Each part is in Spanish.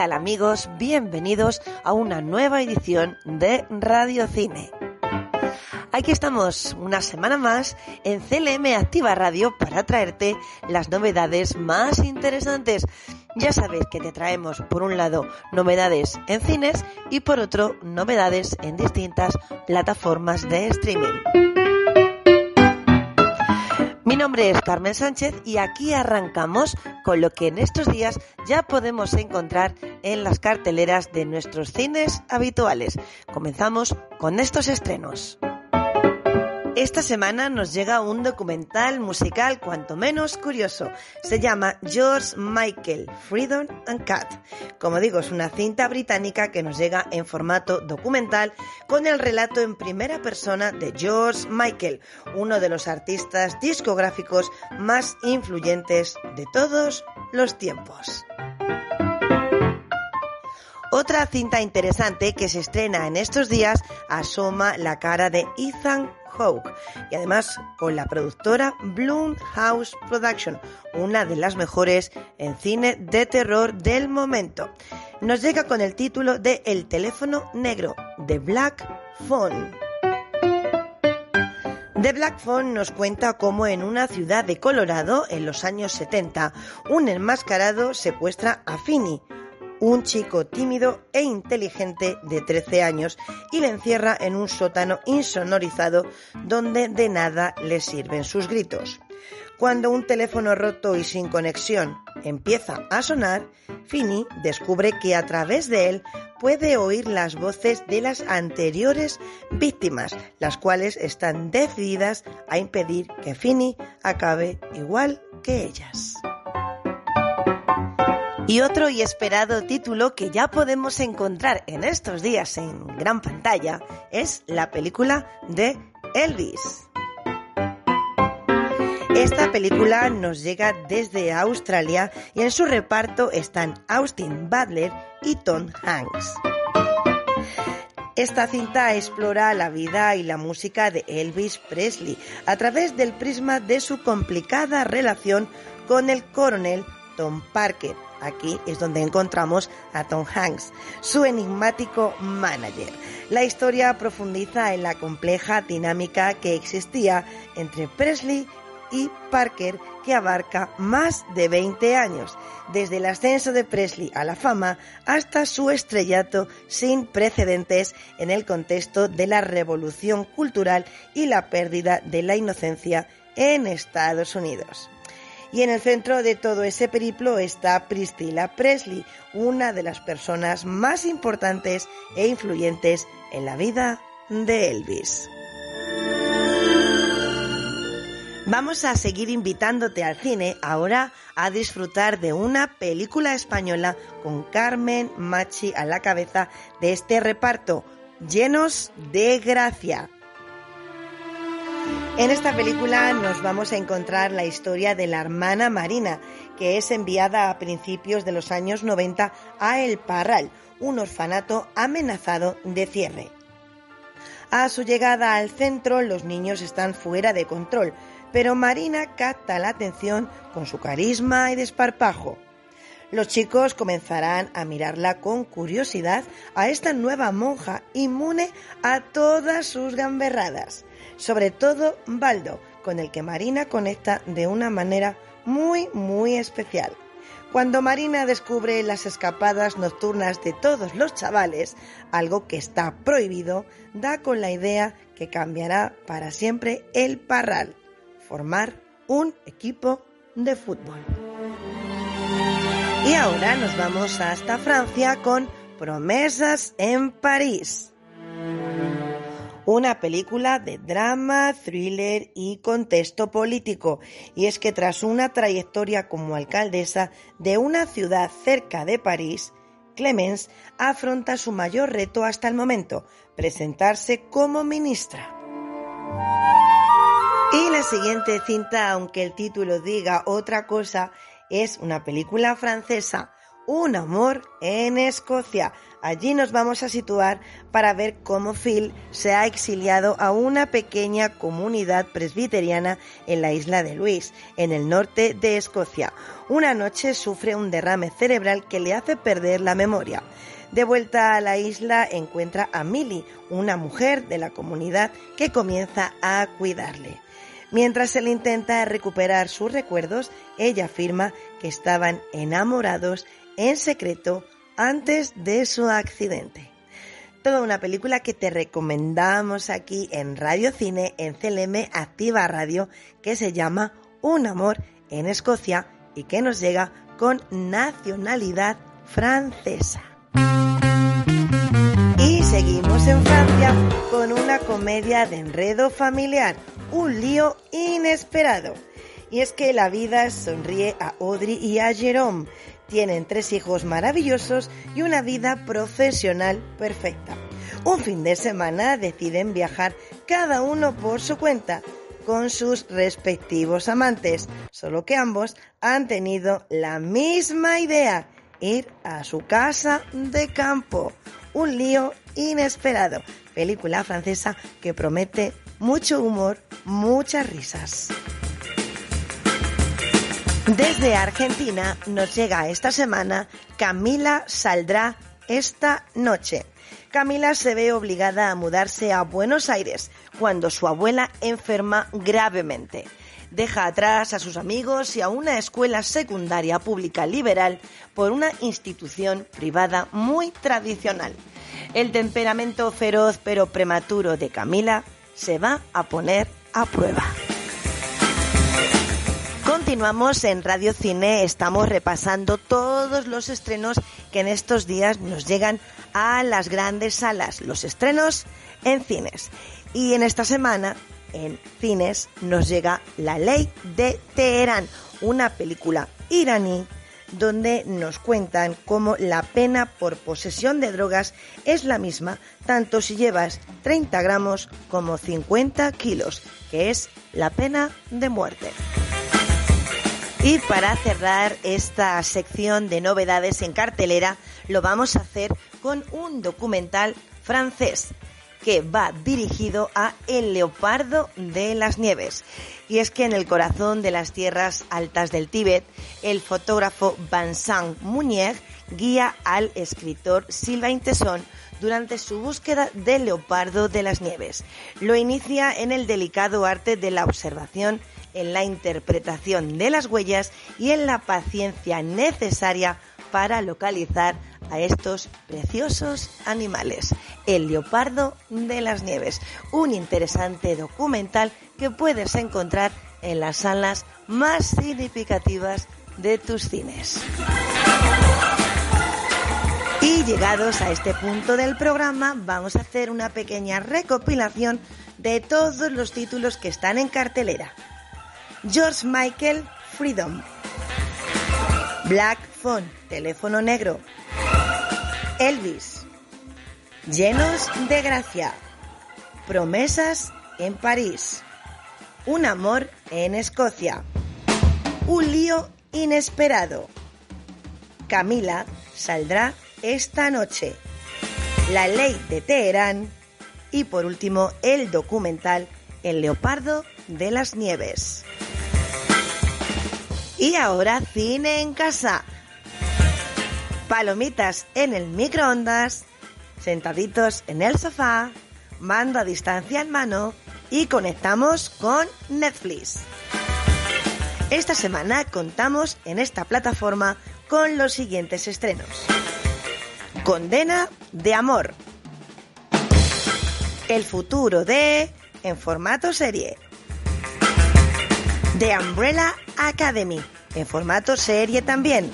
tal amigos? Bienvenidos a una nueva edición de Radio Cine. Aquí estamos una semana más en CLM Activa Radio para traerte las novedades más interesantes. Ya sabes que te traemos por un lado novedades en cines y por otro novedades en distintas plataformas de streaming. Mi nombre es Carmen Sánchez y aquí arrancamos con lo que en estos días ya podemos encontrar en las carteleras de nuestros cines habituales. Comenzamos con estos estrenos. Esta semana nos llega un documental musical cuanto menos curioso. Se llama George Michael, Freedom and Cat. Como digo, es una cinta británica que nos llega en formato documental con el relato en primera persona de George Michael, uno de los artistas discográficos más influyentes de todos los tiempos. Otra cinta interesante que se estrena en estos días asoma la cara de Ethan y además con la productora House Production, una de las mejores en cine de terror del momento. Nos llega con el título de El teléfono negro, The Black Phone. The Black Phone nos cuenta cómo en una ciudad de Colorado, en los años 70, un enmascarado secuestra a Finney, un chico tímido e inteligente de 13 años y le encierra en un sótano insonorizado donde de nada le sirven sus gritos. Cuando un teléfono roto y sin conexión empieza a sonar, Finny descubre que a través de él puede oír las voces de las anteriores víctimas, las cuales están decididas a impedir que Finny acabe igual que ellas. Y otro y esperado título que ya podemos encontrar en estos días en gran pantalla es la película de Elvis. Esta película nos llega desde Australia y en su reparto están Austin Butler y Tom Hanks. Esta cinta explora la vida y la música de Elvis Presley a través del prisma de su complicada relación con el coronel Tom Parker, Aquí es donde encontramos a Tom Hanks, su enigmático manager. La historia profundiza en la compleja dinámica que existía entre Presley y Parker que abarca más de 20 años, desde el ascenso de Presley a la fama hasta su estrellato sin precedentes en el contexto de la revolución cultural y la pérdida de la inocencia en Estados Unidos. Y en el centro de todo ese periplo está Priscilla Presley, una de las personas más importantes e influyentes en la vida de Elvis. Vamos a seguir invitándote al cine ahora a disfrutar de una película española con Carmen Machi a la cabeza de este reparto, llenos de gracia. En esta película nos vamos a encontrar la historia de la hermana Marina, que es enviada a principios de los años 90 a El Parral, un orfanato amenazado de cierre. A su llegada al centro los niños están fuera de control, pero Marina capta la atención con su carisma y desparpajo. Los chicos comenzarán a mirarla con curiosidad a esta nueva monja inmune a todas sus gamberradas sobre todo Baldo, con el que Marina conecta de una manera muy, muy especial. Cuando Marina descubre las escapadas nocturnas de todos los chavales, algo que está prohibido, da con la idea que cambiará para siempre el parral, formar un equipo de fútbol. Y ahora nos vamos hasta Francia con Promesas en París una película de drama, thriller y contexto político. Y es que tras una trayectoria como alcaldesa de una ciudad cerca de París, Clemens afronta su mayor reto hasta el momento, presentarse como ministra. Y la siguiente cinta, aunque el título diga otra cosa, es una película francesa Un amor en Escocia. Allí nos vamos a situar para ver cómo Phil se ha exiliado a una pequeña comunidad presbiteriana en la isla de Luis, en el norte de Escocia. Una noche sufre un derrame cerebral que le hace perder la memoria. De vuelta a la isla encuentra a Millie, una mujer de la comunidad que comienza a cuidarle. Mientras él intenta recuperar sus recuerdos, ella afirma que estaban enamorados en secreto antes de su accidente. Toda una película que te recomendamos aquí en Radio Cine, en CLM Activa Radio, que se llama Un amor en Escocia y que nos llega con nacionalidad francesa. Y seguimos en Francia con una comedia de enredo familiar, un lío inesperado. Y es que la vida sonríe a Audrey y a Jérôme. Tienen tres hijos maravillosos y una vida profesional perfecta. Un fin de semana deciden viajar cada uno por su cuenta con sus respectivos amantes, solo que ambos han tenido la misma idea, ir a su casa de campo. Un lío inesperado. Película francesa que promete mucho humor, muchas risas. Desde Argentina nos llega esta semana Camila saldrá esta noche. Camila se ve obligada a mudarse a Buenos Aires cuando su abuela enferma gravemente. Deja atrás a sus amigos y a una escuela secundaria pública liberal por una institución privada muy tradicional. El temperamento feroz pero prematuro de Camila se va a poner a prueba. Continuamos en Radio Cine, estamos repasando todos los estrenos que en estos días nos llegan a las grandes salas, los estrenos en cines. Y en esta semana, en cines, nos llega La Ley de Teherán, una película iraní donde nos cuentan cómo la pena por posesión de drogas es la misma tanto si llevas 30 gramos como 50 kilos, que es la pena de muerte. Y para cerrar esta sección de novedades en cartelera, lo vamos a hacer con un documental francés que va dirigido a El Leopardo de las Nieves. Y es que en el corazón de las tierras altas del Tíbet, el fotógrafo Vincent Munier guía al escritor Sylvain Tesson durante su búsqueda del leopardo de las nieves. Lo inicia en el delicado arte de la observación en la interpretación de las huellas y en la paciencia necesaria para localizar a estos preciosos animales. El leopardo de las nieves, un interesante documental que puedes encontrar en las salas más significativas de tus cines. Y llegados a este punto del programa, vamos a hacer una pequeña recopilación de todos los títulos que están en cartelera. George Michael Freedom. Black Phone, teléfono negro. Elvis. Llenos de gracia. Promesas en París. Un amor en Escocia. Un lío inesperado. Camila saldrá esta noche. La ley de Teherán. Y por último, el documental El leopardo de las nieves. Y ahora cine en casa. Palomitas en el microondas, sentaditos en el sofá, mando a distancia en mano y conectamos con Netflix. Esta semana contamos en esta plataforma con los siguientes estrenos. Condena de amor. El futuro de en formato serie. The Umbrella Academy, en formato serie también.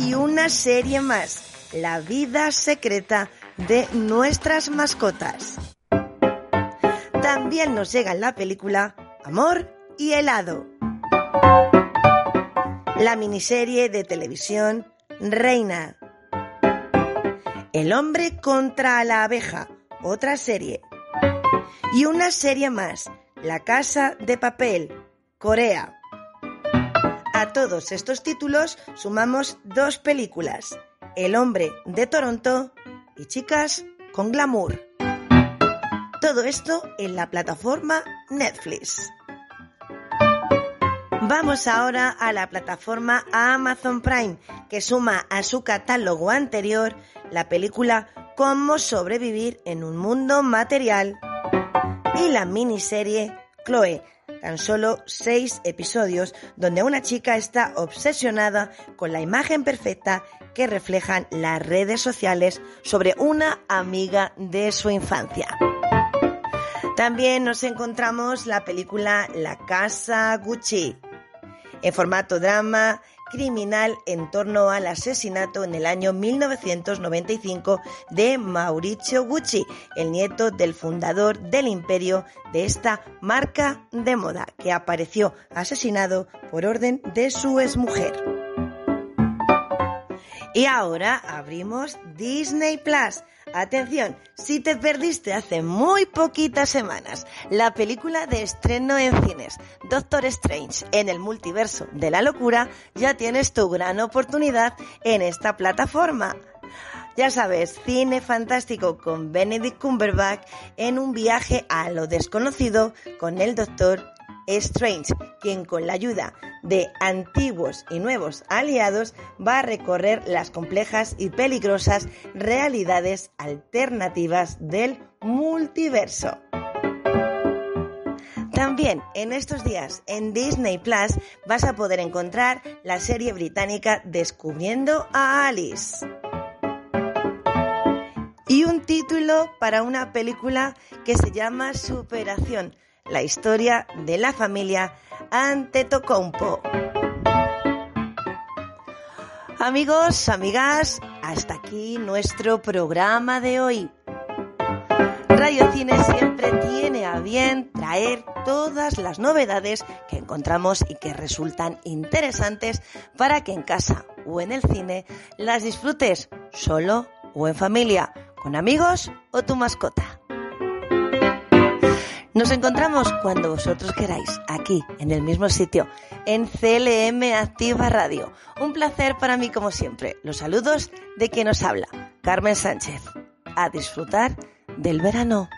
Y una serie más, La vida secreta de nuestras mascotas. También nos llega en la película Amor y helado. La miniserie de televisión Reina. El hombre contra la abeja, otra serie. Y una serie más, La casa de papel, Corea. A todos estos títulos sumamos dos películas, El hombre de Toronto y Chicas con Glamour. Todo esto en la plataforma Netflix. Vamos ahora a la plataforma Amazon Prime, que suma a su catálogo anterior la película Cómo sobrevivir en un mundo material y la miniserie Chloe, tan solo seis episodios donde una chica está obsesionada con la imagen perfecta que reflejan las redes sociales sobre una amiga de su infancia. También nos encontramos la película La Casa Gucci, en formato drama criminal en torno al asesinato en el año 1995 de Mauricio Gucci, el nieto del fundador del imperio de esta marca de moda, que apareció asesinado por orden de su exmujer. Y ahora abrimos Disney Plus Atención, si te perdiste hace muy poquitas semanas la película de estreno en cines Doctor Strange en el multiverso de la locura, ya tienes tu gran oportunidad en esta plataforma. Ya sabes, cine fantástico con Benedict Cumberbatch en un viaje a lo desconocido con el Doctor Strange, quien con la ayuda de antiguos y nuevos aliados va a recorrer las complejas y peligrosas realidades alternativas del multiverso. También en estos días en Disney Plus vas a poder encontrar la serie británica Descubriendo a Alice. Y un título para una película que se llama Superación, la historia de la familia Antetokounmpo. Amigos, amigas, hasta aquí nuestro programa de hoy. Radio Cine siempre tiene a bien traer todas las novedades que encontramos y que resultan interesantes para que en casa o en el cine las disfrutes solo o en familia, con amigos o tu mascota. Nos encontramos cuando vosotros queráis, aquí, en el mismo sitio, en CLM Activa Radio. Un placer para mí como siempre. Los saludos de quien nos habla, Carmen Sánchez. A disfrutar del verano.